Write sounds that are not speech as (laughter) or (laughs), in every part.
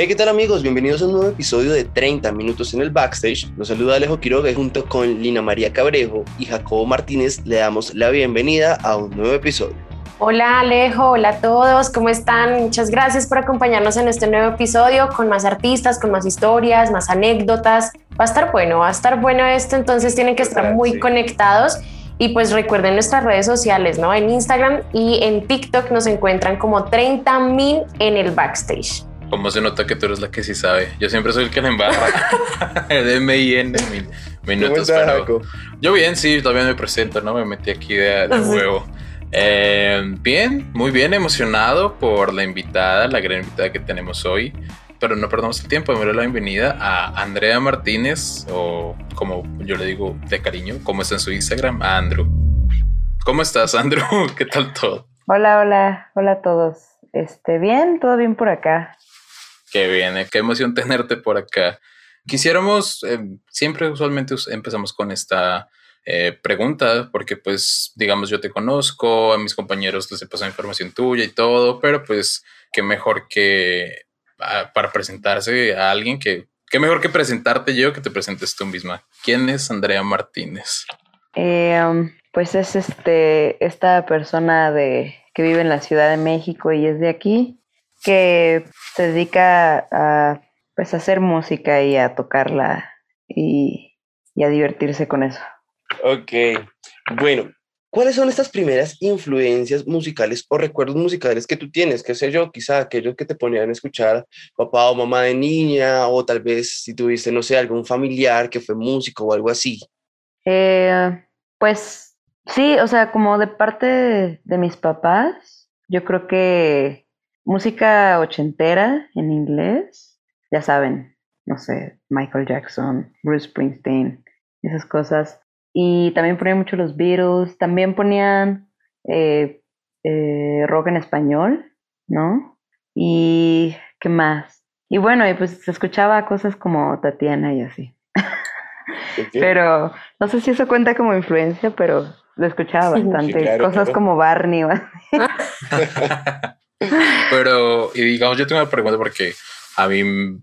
Hey, ¿qué tal amigos? Bienvenidos a un nuevo episodio de 30 minutos en el backstage. Los saluda Alejo Quiroga y junto con Lina María Cabrejo y Jacobo Martínez le damos la bienvenida a un nuevo episodio. Hola Alejo, hola a todos, ¿cómo están? Muchas gracias por acompañarnos en este nuevo episodio con más artistas, con más historias, más anécdotas. Va a estar bueno, va a estar bueno esto, entonces tienen que estar muy conectados. Y pues recuerden nuestras redes sociales, ¿no? En Instagram y en TikTok nos encuentran como 30 mil en el backstage. ¿Cómo se nota que tú eres la que sí sabe? Yo siempre soy el que la embarra. (laughs) de MIN minutos. Pero... Yo bien, sí, todavía me presento, ¿no? Me metí aquí de, nuevo. Eh, bien, muy bien, emocionado por la invitada, la gran invitada que tenemos hoy. Pero no perdamos el tiempo, me doy la bienvenida a Andrea Martínez, o como yo le digo de cariño, como está en su Instagram, a Andrew. ¿Cómo estás, Andrew? (laughs) ¿Qué tal todo? Hola, hola, hola a todos. Este, bien, todo bien por acá. Qué bien, qué emoción tenerte por acá. Quisiéramos, eh, siempre usualmente empezamos con esta eh, pregunta, porque pues, digamos, yo te conozco, a mis compañeros les he pasado información tuya y todo, pero pues, qué mejor que ah, para presentarse a alguien que, qué mejor que presentarte yo que te presentes tú misma. ¿Quién es Andrea Martínez? Um, pues es este, esta persona de, que vive en la Ciudad de México y es de aquí que se dedica a pues hacer música y a tocarla y, y a divertirse con eso. Ok, bueno, ¿cuáles son estas primeras influencias musicales o recuerdos musicales que tú tienes? ¿Qué sé yo? Quizá aquellos que te ponían a escuchar papá o mamá de niña o tal vez si tuviste, no sé, algún familiar que fue músico o algo así. Eh, pues sí, o sea, como de parte de mis papás, yo creo que música ochentera en inglés, ya saben, no sé, Michael Jackson, Bruce Springsteen, esas cosas. Y también ponían mucho los Beatles, también ponían eh, eh, rock en español, ¿no? Y qué más. Y bueno, y pues se escuchaba cosas como Tatiana y así. (laughs) Pero no sé si eso cuenta como influencia, pero lo escuchaba bastante. cosas como Barney. (laughs) (laughs) (laughs) Pero, y digamos, yo tengo una pregunta porque a mí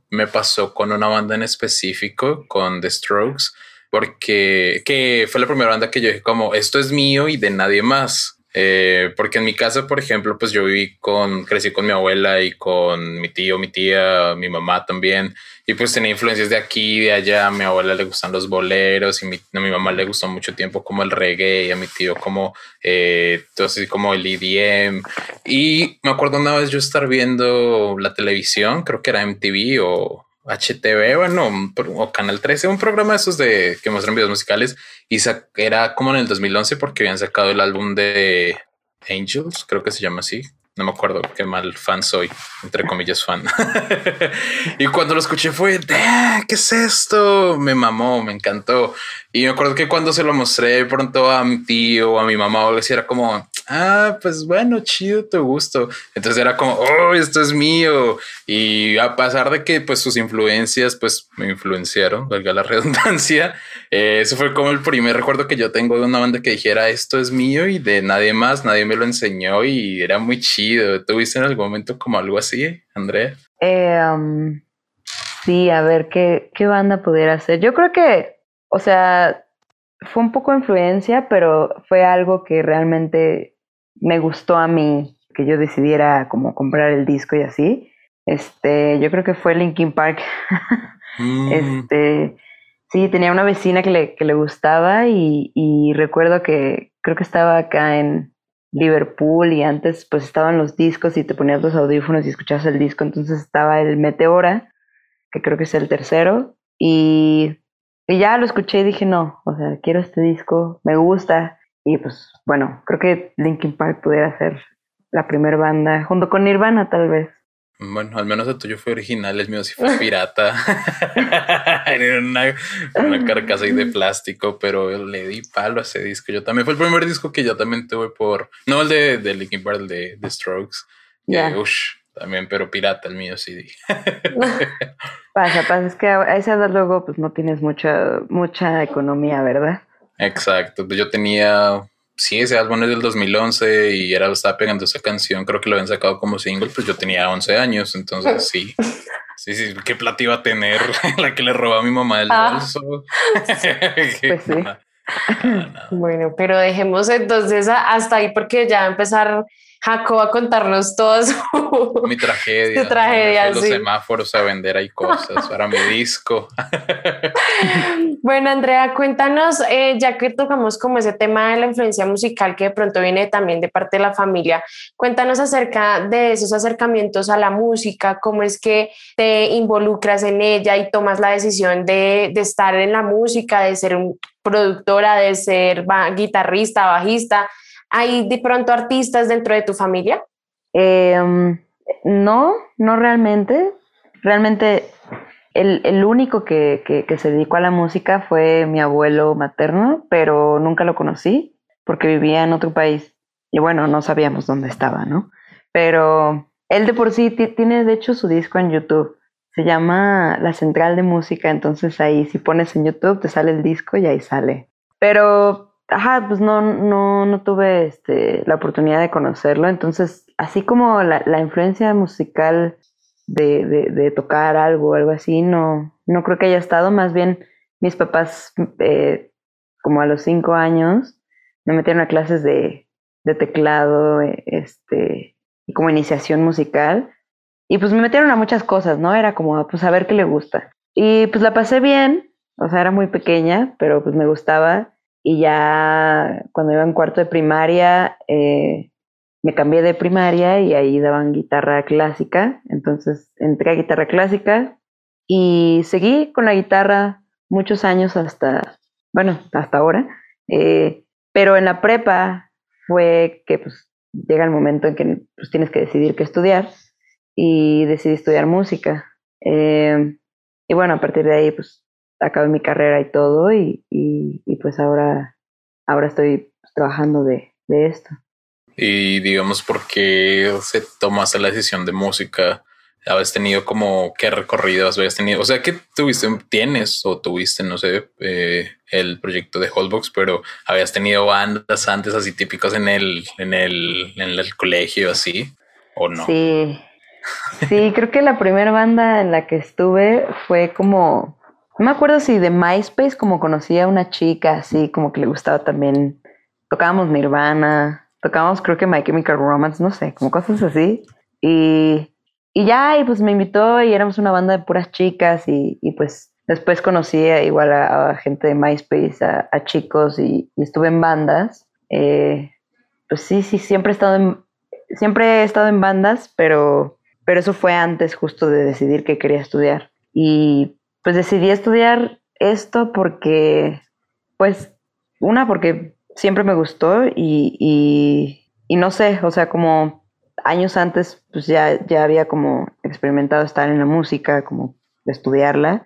me pasó con una banda en específico, con The Strokes, porque que fue la primera banda que yo dije como, esto es mío y de nadie más. Eh, porque en mi casa, por ejemplo, pues yo viví con, crecí con mi abuela y con mi tío, mi tía, mi mamá también. Y pues tenía influencias de aquí, de allá. A mi abuela le gustan los boleros y mi, a mi mamá le gustó mucho tiempo como el reggae y a mi tío como, eh, así como el EDM. Y me acuerdo una vez yo estar viendo la televisión, creo que era MTV o HTV, bueno, o Canal 13, un programa de esos de que muestran videos musicales y era como en el 2011 porque habían sacado el álbum de Angels, creo que se llama así, no me acuerdo qué mal fan soy, entre comillas fan. (laughs) y cuando lo escuché fue, ¿qué es esto? Me mamó, me encantó. Y me acuerdo que cuando se lo mostré pronto a mi tío, a mi mamá o algo así, era como, ah, pues bueno, chido, te gusto. Entonces era como, oh, esto es mío. Y a pesar de que pues sus influencias pues me influenciaron, valga la (laughs) redundancia, eh, eso fue como el primer recuerdo que yo tengo de una banda que dijera, esto es mío y de nadie más, nadie me lo enseñó y era muy chido. ¿Tuviste en algún momento como algo así, Andrea? Um, sí, a ver, ¿qué, ¿qué banda pudiera ser? Yo creo que o sea, fue un poco influencia, pero fue algo que realmente me gustó a mí, que yo decidiera como comprar el disco y así. Este, yo creo que fue Linkin Park. (laughs) Mm. Este, sí, tenía una vecina que le, que le gustaba y, y recuerdo que creo que estaba acá en Liverpool y antes pues estaban los discos y te ponías los audífonos y escuchabas el disco, entonces estaba el Meteora, que creo que es el tercero, y y ya lo escuché y dije, no, o sea, quiero este disco, me gusta. Y pues bueno, creo que Linkin Park pudiera ser la primera banda, junto con Nirvana tal vez. Bueno, al menos el tuyo fue original, el mío sí fue pirata. (laughs) Era una, una, carcasa ahí de plástico, pero le di palo a ese disco. Yo también fue el primer disco que yo también tuve por. No el de, de Linkin Park, el de, Strokes. Yeah. también, pero pirata el mío sí. (laughs) pasa, pasa, es que a esa edad luego pues no tienes mucha, mucha economía, ¿verdad? Exacto, pues yo tenía sí, ese álbum es del 2011 y era, estaba pegando esa canción, creo que lo habían sacado como single, pues yo tenía 11 años, entonces sí. Sí, sí, qué plata iba a tener (laughs) la que le robó a mi mamá el ah. bolso. (laughs) pues sí. (laughs) Bueno, pero dejemos entonces hasta ahí porque ya va a empezar Jacob a contarnos toda su... Mi (laughs) tragedia. Su tragedia, Los semáforos a vender ahí cosas (laughs) para mi disco. (laughs) bueno, Andrea, cuéntanos, eh, ya que tocamos como ese tema de la influencia musical que de pronto viene también de parte de la familia, cuéntanos acerca de esos acercamientos a la música, cómo es que te involucras en ella y tomas la decisión de, de estar en la música, de ser productora, de ser guitarrista, bajista ¿Hay de pronto artistas dentro de tu familia? Em, no, no realmente. Realmente el, único que, se dedicó a la música fue mi abuelo materno, pero nunca lo conocí porque vivía en otro país. Y bueno, no sabíamos dónde estaba, ¿no? Pero él de por sí tiene de hecho su disco en YouTube. Se llama La Central de Música, entonces ahí si pones en YouTube te sale el disco y ahí sale. Pero ajá, pues no, no, no tuve este, la oportunidad de conocerlo. Entonces, así como la, la influencia musical de, de, tocar algo algo así, no, no creo que haya estado. Más bien, mis papás, eh, como a los cinco años, me metieron a clases de, de teclado, eh, este, y como iniciación musical. Y pues me metieron a muchas cosas, ¿no? Era como, pues a ver qué le gusta. Y pues la pasé bien, o sea, era muy pequeña, pero pues me gustaba. Y ya cuando iba en cuarto de primaria, eh, me cambié de primaria y ahí daban guitarra clásica. Entonces entré a guitarra clásica y seguí con la guitarra muchos años hasta, bueno, hasta ahora. Eh, pero en la prepa fue que pues llega el momento en que pues, tienes que decidir qué estudiar y decidí estudiar música. Eh, y bueno, a partir de ahí pues acabé mi carrera y todo y, pues ahora, ahora estoy trabajando de, esto. Y digamos, ¿por qué se tomaste la decisión de música? ¿Habías tenido como qué recorridos habías tenido? O sea, que tuviste, tienes o tuviste, no sé, eh, el proyecto de Holdbox, pero habías tenido bandas antes así típicas en el, en el, en el colegio, así, o no? Sí, sí, creo que la primera banda en la que estuve fue como no me acuerdo si de MySpace como conocía a una chica así como que le gustaba también. Tocábamos Nirvana, tocábamos creo que My Chemical Romance, no sé, como cosas así. Y, y ya, y pues me invitó y éramos una banda de puras chicas y, y pues después conocí igual a, gente de MySpace, a, chicos y, estuve en bandas. Eh, pues sí, sí, siempre he estado en, siempre he estado en bandas, pero, pero eso fue antes justo de decidir que quería estudiar. Y pues decidí estudiar esto porque, pues, una, porque siempre me gustó y, y, no sé, o sea, como años antes, pues ya, ya había como experimentado estar en la música, como estudiarla,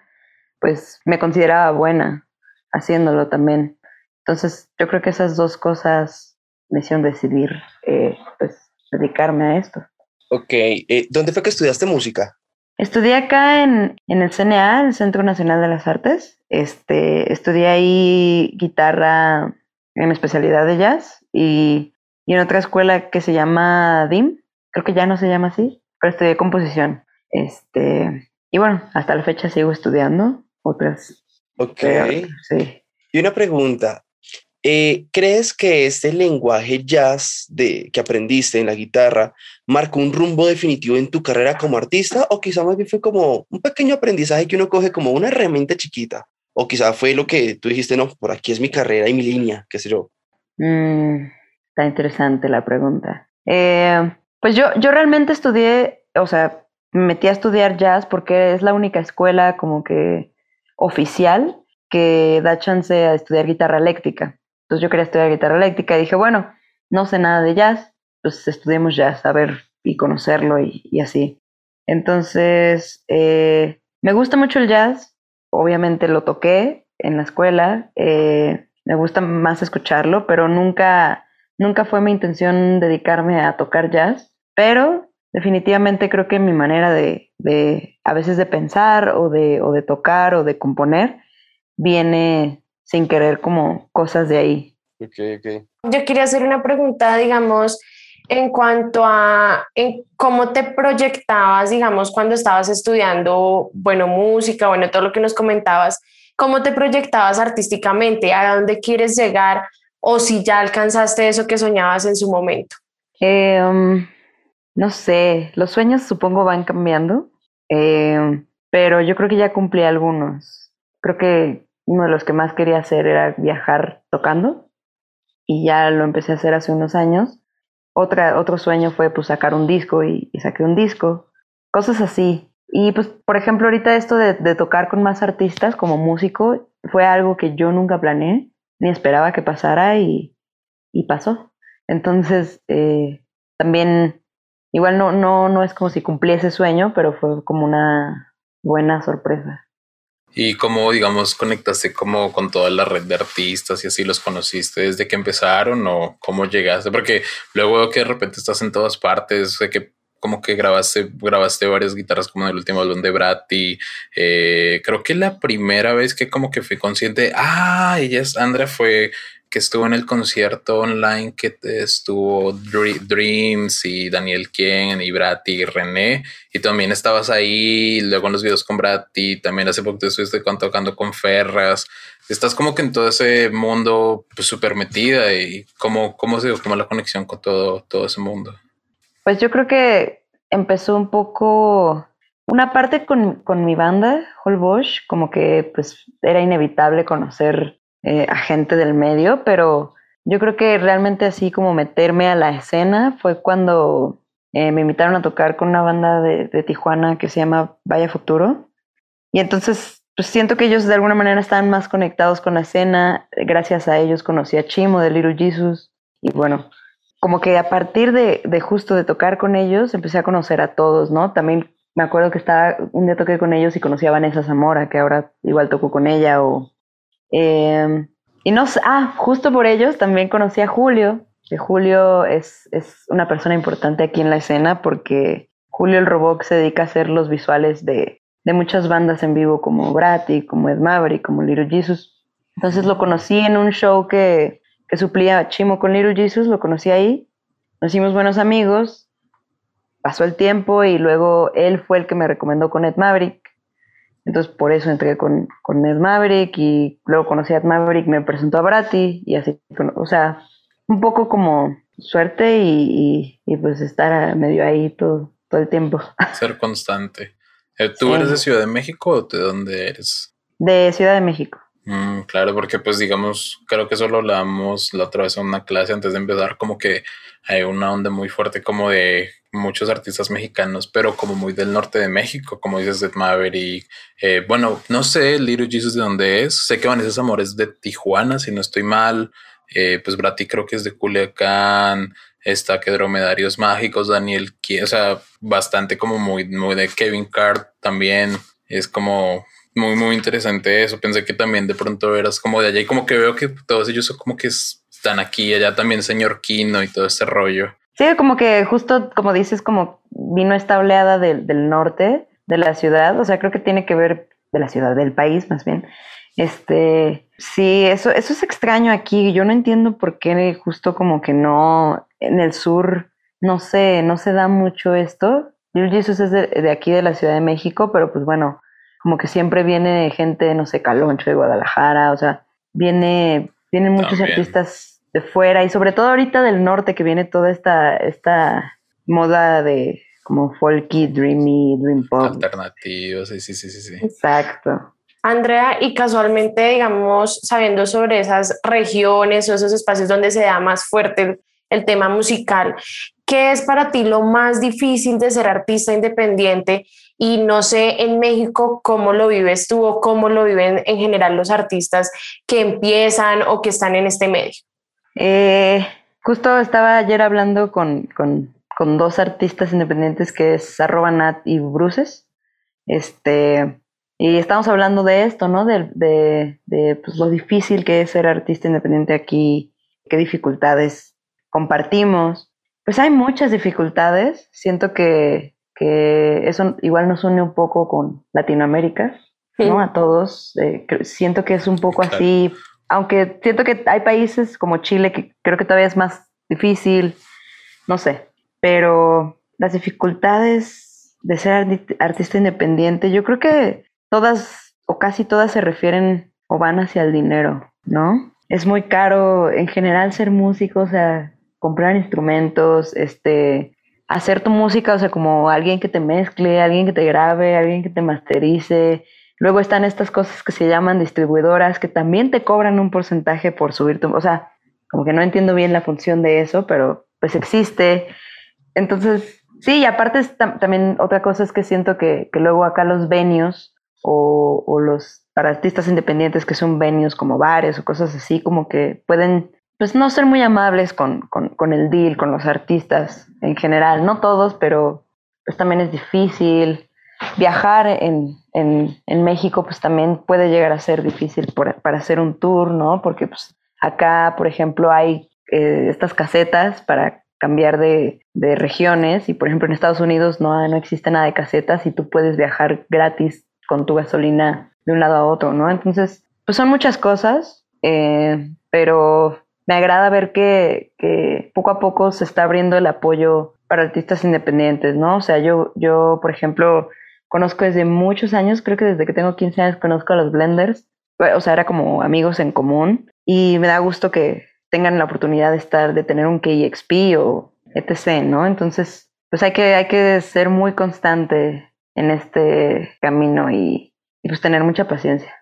pues me consideraba buena haciéndolo también. Entonces, yo creo que esas dos cosas me hicieron decidir, eh, pues, dedicarme a esto. Ok, eh, ¿dónde fue que estudiaste música? Estudié acá en, el CNA, el Centro Nacional de las Artes. Este, estudié ahí guitarra en especialidad de jazz y, en otra escuela que se llama DIM, creo que ya no se llama así, pero estudié composición. Este, y bueno, hasta la fecha sigo estudiando otras. Ok. sí. Y una pregunta, eh, ¿Crees que este lenguaje jazz de, que aprendiste en la guitarra marcó un rumbo definitivo en tu carrera como artista o quizá más bien fue como un pequeño aprendizaje que uno coge como una herramienta chiquita? O quizá fue lo que tú dijiste, no, por aquí es mi carrera y mi línea, qué sé yo. Mm, está interesante la pregunta. Eh, pues yo, yo realmente estudié, o sea, me metí a estudiar jazz porque es la única escuela como que oficial que da chance a estudiar guitarra eléctrica. Entonces yo quería estudiar guitarra eléctrica y dije, bueno, no sé nada de jazz, pues estudiemos jazz, a ver y conocerlo y, así. Entonces, eh, me gusta mucho el jazz, obviamente lo toqué en la escuela, eh, me gusta más escucharlo, pero nunca, nunca fue mi intención dedicarme a tocar jazz, pero definitivamente creo que mi manera de, de a veces de pensar o de, o de tocar o de componer viene sin querer como cosas de ahí. Ok, ok. Yo quería hacer una pregunta, digamos, en cuanto a en cómo te proyectabas, digamos, cuando estabas estudiando, bueno, música, bueno, todo lo que nos comentabas, cómo te proyectabas artísticamente, a dónde quieres llegar o si ya alcanzaste eso que soñabas en su momento. Eh, um, no sé, los sueños supongo van cambiando, eh, pero yo creo que ya cumplí algunos. Creo que uno de los que más quería hacer era viajar tocando y ya lo empecé a hacer hace unos años. Otra, otro sueño fue pues sacar un disco y, saqué un disco, cosas así. Y pues, por ejemplo, ahorita esto de, de, tocar con más artistas como músico fue algo que yo nunca planeé, ni esperaba que pasara y, y pasó. Entonces, eh, también, igual no, no, no es como si cumplí ese sueño, pero fue como una buena sorpresa. ¿Y cómo, digamos, conectaste como con toda la red de artistas y así los conociste desde que empezaron o cómo llegaste? Porque luego que de repente estás en todas partes, sé que como que grabaste, grabaste varias guitarras como en el último álbum de Bratti. Eh, creo que la primera vez que como que fui consciente, ah, ella es Andrea fue que estuvo en el concierto online que estuvo Dreams y Daniel Kien y Bratti y René y también estabas ahí luego en los videos con Bratti también hace poco te estuviste tocando con Ferras. Estás como que en todo ese mundo pues súper metida y cómo, cómo se dio la conexión con todo, todo ese mundo pues yo creo que empezó un poco una parte con, con mi banda Holbosch como que pues era inevitable conocer eh, agente del medio, pero yo creo que realmente así como meterme a la escena fue cuando eh, me invitaron a tocar con una banda de, Tijuana que se llama Vaya Futuro. Y entonces pues siento que ellos de alguna manera están más conectados con la escena. Gracias a ellos conocí a Chimo de Little Jesus. Y bueno, como que a partir de, de justo de tocar con ellos empecé a conocer a todos, ¿no? También me acuerdo que estaba, un día toqué con ellos y conocí a Vanessa Zamora, que ahora igual toco con ella, o eh, y no ah, justo por ellos también conocí a Julio, que Julio es, es, una persona importante aquí en la escena porque Julio el Robot se dedica a hacer los visuales de, de muchas bandas en vivo como Bratty, como Ed Maverick, como Little Jesus. Entonces lo conocí en un show que, que suplía Chimo con Little Jesus, lo conocí ahí, nos hicimos buenos amigos, pasó el tiempo y luego él fue el que me recomendó con Ed Maverick entonces por eso entré con, con Ed Maverick y luego conocí a Ed Maverick, me presentó a Bratti y así, o sea, un poco como suerte y, y, y pues estar medio ahí todo, todo el tiempo. (laughs) Ser constante. Eh, ¿Tú sí. eres de Ciudad de México o de dónde eres? De Ciudad de México. Mm, claro, porque pues digamos, creo que eso lo hablamos la otra vez en una clase antes de empezar, como que hay una onda muy fuerte como de muchos artistas mexicanos, pero como muy del norte de México, como dices de Maverick. Eh, bueno, no sé Little Jesus de dónde es. Sé que Vanessa Zamora es de Tijuana, si no estoy mal. Eh, pues Brati creo que es de Culiacán. Está que Dromedarios Mágicos, Daniel, o sea, bastante como muy, muy de Kevin Card también. Es como muy, muy interesante eso. Pensé que también de pronto eras como de allá y como que veo que todos ellos son como que están aquí, allá también señor Kino y todo ese rollo. Sí, como que justo como dices, como vino esta oleada del, del norte de la ciudad, o sea, creo que tiene que ver de la ciudad, del país más bien. Este, sí, eso, eso es extraño aquí. Yo no entiendo por qué justo como que no, en el sur, no sé, no se da mucho esto. Little Jesus es de, de aquí de la Ciudad de México, pero pues bueno, como que siempre viene gente, no sé, Caloncho de Guadalajara, o sea, viene, vienen muchos También. artistas de fuera y sobre todo ahorita del norte que viene toda esta, esta moda de como folky, dreamy, dream pop. Alternativos, sí, sí, sí, sí, sí. Exacto. Andrea, y casualmente, digamos, sabiendo sobre esas regiones o esos espacios donde se da más fuerte el, el tema musical, ¿qué es para ti lo más difícil de ser artista independiente? Y no sé en México cómo lo vives tú o cómo lo viven en general los artistas que empiezan o que están en este medio. Eh, justo estaba ayer hablando con, con, con dos artistas independientes que es arroba Nat y Bruces. Este, y estamos hablando de esto, ¿no? De, de, de pues, lo difícil que es ser artista independiente aquí, qué dificultades compartimos. Pues hay muchas dificultades. Siento que, que eso igual nos une un poco con Latinoamérica, ¿no? A todos. Eh, siento que es un poco así, aunque siento que hay países como Chile que creo que todavía es más difícil, no sé, pero las dificultades de ser artista independiente, yo creo que todas o casi todas se refieren o van hacia el dinero, ¿no? Es muy caro en general ser músico, o sea, comprar instrumentos, este, hacer tu música, o sea, como alguien que te mezcle, alguien que te grabe, alguien que te masterice. Luego están estas cosas que se llaman distribuidoras que también te cobran un porcentaje por subir tu, o sea, como que no entiendo bien la función de eso, pero pues existe. Entonces, sí, y aparte también otra cosa es que siento que, que luego acá los venios o, los para artistas independientes que son venues como bares o cosas así, como que pueden pues no ser muy amables con, con, el deal, con los artistas en general, no todos, pero pues también es difícil. Viajar en, en, en México pues también puede llegar a ser difícil para hacer un tour, ¿no? Porque pues acá, por ejemplo, hay eh, estas casetas para cambiar de, de, regiones y por ejemplo en Estados Unidos no, no existe nada de casetas y tú puedes viajar gratis con tu gasolina de un lado a otro, ¿no? Entonces, pues son muchas cosas, eh, pero me agrada ver que, que, poco a poco se está abriendo el apoyo para artistas independientes, ¿no? O sea, yo, yo, por ejemplo, conozco desde muchos años, creo que desde que tengo 15 años conozco a los Blenders, o sea, era como amigos en común y me da gusto que tengan la oportunidad de estar, de tener un KXP o etc., ¿no? Entonces, pues hay que, hay que ser muy constante en este camino y, pues tener mucha paciencia.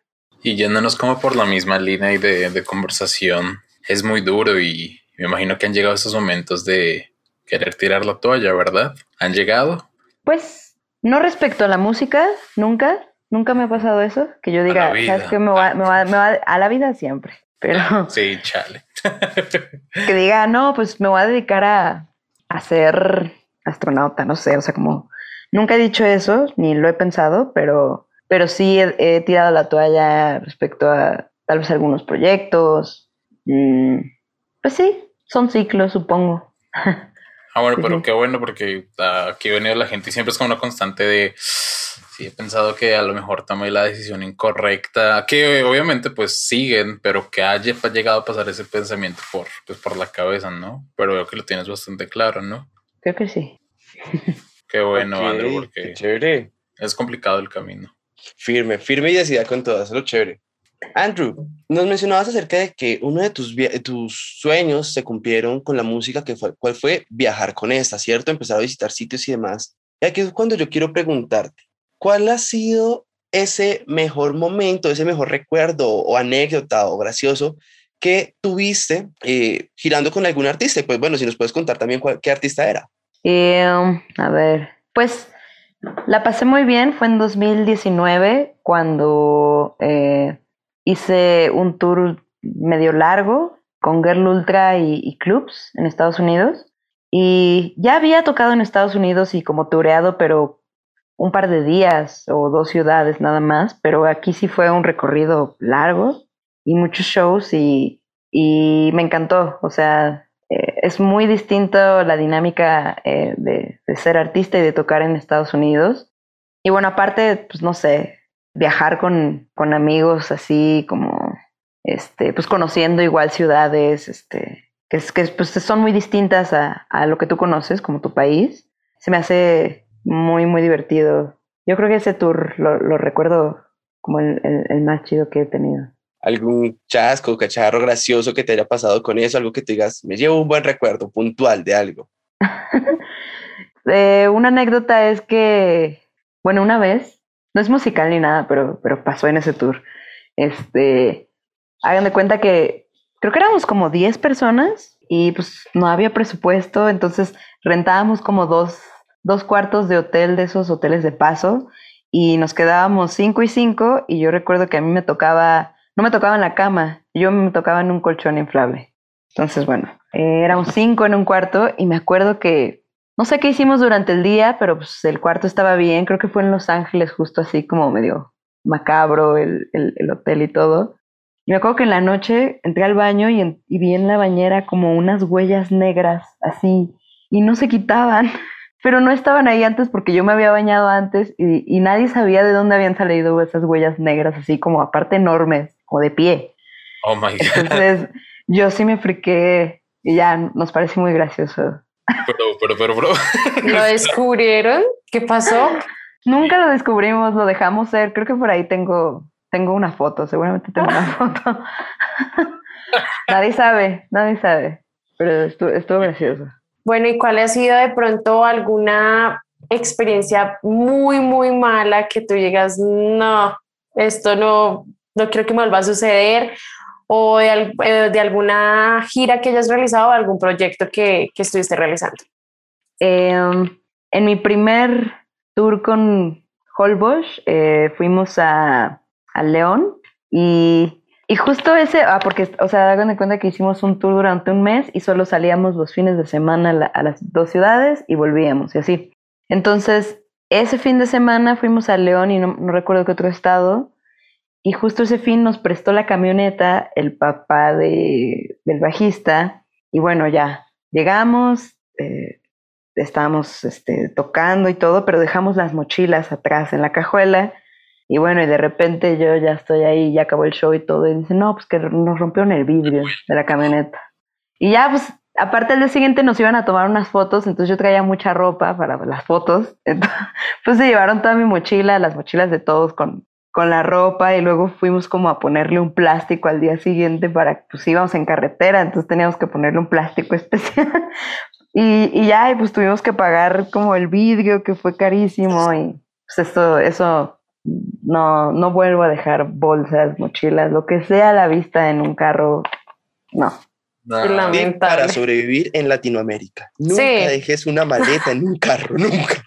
Y yéndonos como por la misma línea y de, conversación, es muy duro y me imagino que han llegado esos momentos de querer tirar la toalla, ¿verdad? ¿Han llegado? Pues no respecto a la música, nunca, nunca me ha pasado eso, que yo diga, ¿sabes qué? Me va, me, va, me va, a la vida siempre, pero... (laughs) Sí, chale. (laughs) que diga, no, pues me voy a dedicar a, a ser astronauta, no sé, o sea, como Nunca he dicho eso, ni lo he pensado, pero, pero sí he, tirado la toalla respecto a tal vez algunos proyectos. Mm, pues sí, son ciclos, supongo. (laughs) Ah, bueno, pero qué bueno, porque aquí ha venido la gente y siempre es como una constante de sí he pensado que a lo mejor tomé la decisión incorrecta, que obviamente pues siguen, pero que haya llegado a pasar ese pensamiento por, pues, por la cabeza, ¿no? Pero veo que lo tienes bastante claro, ¿no? Creo que sí. (laughs) Qué bueno, Andrew, porque chévere. es complicado el camino. Firme, firme y decidida con todo, eso es lo chévere. Andrew, nos mencionabas acerca de que uno de tus, tus sueños se cumplieron con la música, que fue, ¿cuál fue? Viajar con esta, ¿cierto? Empezar a visitar sitios y demás. Y aquí es cuando yo quiero preguntarte, ¿cuál ha sido ese mejor momento, ese mejor recuerdo o anécdota o gracioso que tuviste eh, girando con algún artista? Pues bueno, si nos puedes contar también qué artista era. Um, a ver, pues la pasé muy bien. Fue en 2019 cuando eh, hice un tour medio largo con Girl Ultra y, clubs en Estados Unidos. Y ya había tocado en Estados Unidos y como tureado, pero un par de días o dos ciudades nada más. Pero aquí sí fue un recorrido largo y muchos shows y, y me encantó. O sea, eh, es muy distinto la dinámica eh, de, ser artista y de tocar en Estados Unidos. Y bueno, aparte, pues no sé, viajar con, con amigos así como, este, pues conociendo igual ciudades, este, que, es, que pues son muy distintas a, a, lo que tú conoces, como tu país, se me hace muy, muy divertido. Yo creo que ese tour lo, lo recuerdo como el, el más chido que he tenido algún chasco, cacharro gracioso que te haya pasado con eso, algo que te digas, me llevo un buen recuerdo puntual de algo. (laughs) Eh, una anécdota es que, bueno, una vez, no es musical ni nada, pero, pero pasó en ese tour. Este, hagan de cuenta que creo que éramos como 10 personas y pues no había presupuesto, entonces rentábamos como dos, dos cuartos de hotel de esos hoteles de paso y nos quedábamos cinco y cinco y yo recuerdo que a mí me tocaba no me tocaba en la cama, yo me tocaba en un colchón inflable. Entonces, bueno, eh, éramos cinco en un cuarto y me acuerdo que no sé qué hicimos durante el día, pero pues el cuarto estaba bien. Creo que fue en Los Ángeles, justo así como medio macabro el, el, hotel y todo. Y me acuerdo que en la noche entré al baño y, y vi en la bañera como unas huellas negras así y no se quitaban (laughs) pero no estaban ahí antes porque yo me había bañado antes y, nadie sabía de dónde habían salido esas huellas negras, así como aparte enormes, como de pie. Oh my (laughs) God. Entonces yo sí me friqué y ya nos parece muy gracioso. Pero, pero, pero, pero. (laughs) ¿Lo descubrieron? ¿Qué pasó? Nunca lo descubrimos, lo dejamos ser. Creo que por ahí tengo, tengo una foto, seguramente tengo una foto. (laughs) nadie sabe, nadie sabe. Pero estuvo, estuvo gracioso. Bueno, ¿y cuál ha sido de pronto alguna experiencia muy, muy mala que tú llegas, no, esto no, no quiero que me vuelva a suceder? O de, eh, alguna gira que hayas realizado o algún proyecto que, que estuviste realizando. Em, en mi primer tour con Holbosch eh, fuimos a, a León y y justo ese, ah, porque, o sea, hagan de cuenta que hicimos un tour durante un mes y solo salíamos los fines de semana a, las dos ciudades y volvíamos y así. Entonces, ese fin de semana fuimos a León y no, recuerdo qué otro estado. Y justo ese fin nos prestó la camioneta el papá de, del bajista. Y bueno, ya llegamos, eh, estábamos este, tocando y todo, pero dejamos las mochilas atrás en la cajuela y bueno, y de repente yo ya estoy ahí, ya acabó el show y todo, y dice, no, pues que nos rompieron el vidrio de la camioneta. Y ya, pues, aparte el día siguiente nos iban a tomar unas fotos, entonces yo traía mucha ropa para las fotos. (laughs) Pues se llevaron toda mi mochila, las mochilas de todos con, con la ropa, y luego fuimos como a ponerle un plástico al día siguiente para, pues íbamos en carretera, entonces teníamos que ponerle un plástico (laughs) especial. y, y ya, y pues tuvimos que pagar como el vidrio, que fue carísimo, y pues esto, eso no, no vuelvo a dejar bolsas, mochilas, lo que sea a la vista en un carro, no. Para sobrevivir en Latinoamérica. Nunca dejes una maleta en un carro, (laughs) nunca.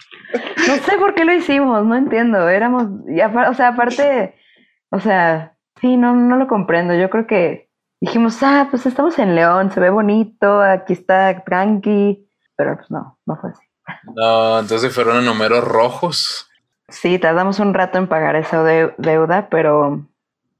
No sé por qué lo hicimos, no entiendo. Éramos, o sea, aparte, o sea, sí, no, no lo comprendo. Yo creo que dijimos, ah, pues estamos en León, se ve bonito, aquí está tranqui, pero pues no, no fue así. No, entonces fueron números rojos. Sí, tardamos un rato en pagar esa deuda, pero,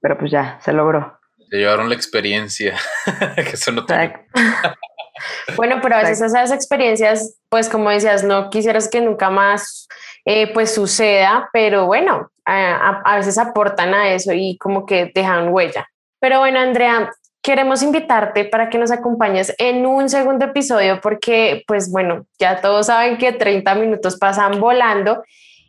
pero pues ya, se logró. Se llevaron la experiencia, (laughs) que eso no (laughs) Bueno, pero a veces esas experiencias, pues como decías, no quisieras que nunca más eh, pues suceda, pero bueno, a, a, veces aportan a eso y como que dejan huella. Pero bueno, Andrea, queremos invitarte para que nos acompañes en un segundo episodio porque pues bueno, ya todos saben que 30 minutos pasan volando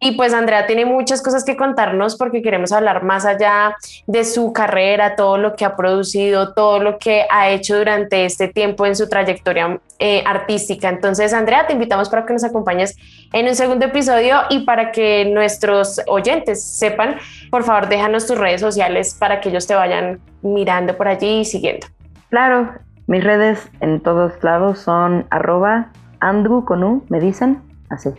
y pues Andrea tiene muchas cosas que contarnos porque queremos hablar más allá de su carrera, todo lo que ha producido, todo lo que ha hecho durante este tiempo en su trayectoria eh, artística. Entonces, Andrea, te invitamos para que nos acompañes en un segundo episodio y para que nuestros oyentes sepan, por favor, déjanos tus redes sociales para que ellos te vayan mirando por allí y siguiendo. Claro, mis redes en todos lados son arroba me dicen, así.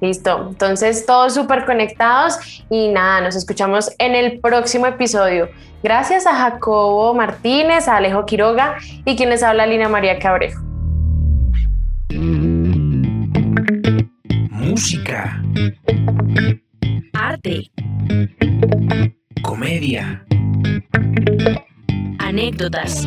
Listo, entonces todos súper conectados y nada, nos escuchamos en el próximo episodio. Gracias a Jacobo Martínez, a Alejo Quiroga y quien les habla Lina María Cabrejo. Música. Arte. Comedia. Anécdotas.